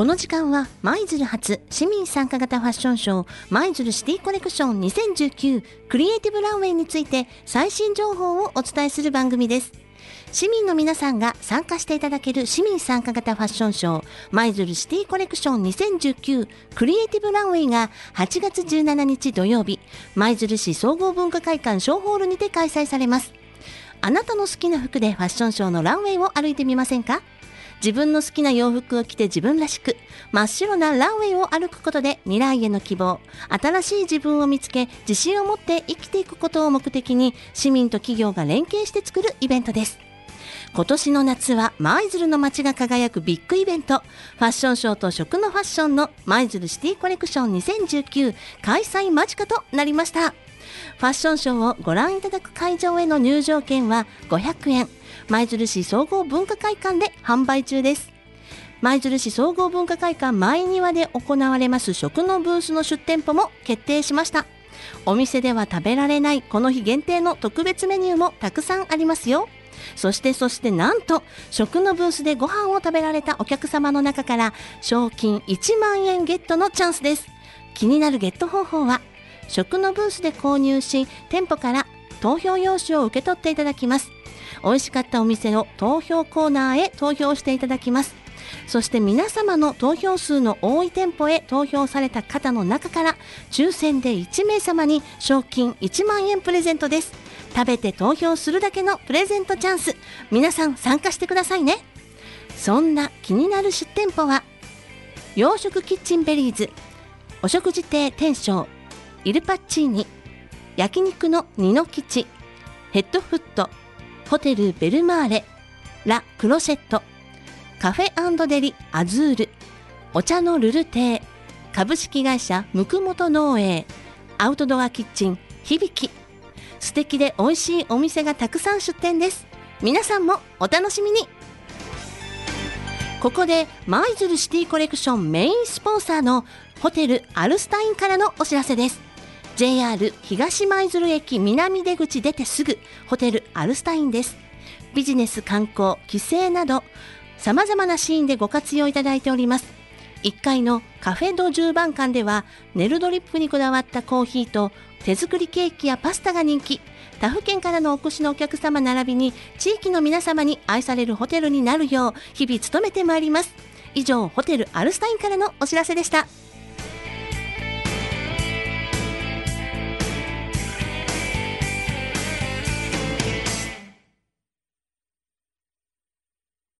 この時間は舞鶴初市民参加型ファッションショー舞鶴シティコレクション2019クリエイティブランウェイについて最新情報をお伝えする番組です。市民の皆さんが参加していただける市民参加型ファッションショー舞鶴シティコレクション2019クリエイティブランウェイが8月17日土曜日舞鶴市総合文化会館小ホールにて開催されます。あなたの好きな服でファッションショーのランウェイを歩いてみませんか？自分の好きな洋服を着て自分らしく真っ白なランウェイを歩くことで未来への希望新しい自分を見つけ自信を持って生きていくことを目的に市民と企業が連携して作るイベントです。今年の夏は舞鶴の街が輝くビッグイベントファッションショーと食のファッションの舞鶴シティコレクション2019開催間近となりました。ファッションショーをご覧いただく会場への入場券は500円舞鶴市総合文化会館で販売中です。舞鶴市総合文化会館前庭で行われます食のブースの出店舗も決定しました。お店では食べられないこの日限定の特別メニューもたくさんありますよ。そしてそしてなんと食のブースでご飯を食べられたお客様の中から賞金1万円ゲットのチャンスです。気になるゲット方法は食のブースで購入し店舗から投票用紙を受け取っていただきます。美味しかったお店の投票コーナーへ投票していただきます。そして皆様の投票数の多い店舗へ投票された方の中から抽選で1名様に賞金1万円プレゼントです。食べて投票するだけのプレゼントチャンス。皆さん参加してくださいね。そんな気になる出店舗は洋食キッチンベリーズお食事亭天章イルパッチーニ焼肉のニノ吉ヘッドフットホテルベルマーレラ・クロシェットカフェデリアズールお茶のルル亭株式会社むくもと農営アウトドアキッチン響き素敵で美味しいお店がたくさん出店です。皆さんもお楽しみに。ここで舞鶴シティコレクションメインスポンサーのホテルアルスタインからのお知らせです。JR 東舞鶴駅南出口出てすぐホテルアルスタインです。ビジネス観光帰省など様々なシーンでご活用いただいております。1階のカフェド10番館ではネルドリップにこだわったコーヒーと手作りケーキやパスタが人気。他府県からのお越しのお客様並びに地域の皆様に愛されるホテルになるよう日々努めてまいります。以上ホテルアルスタインからのお知らせでした。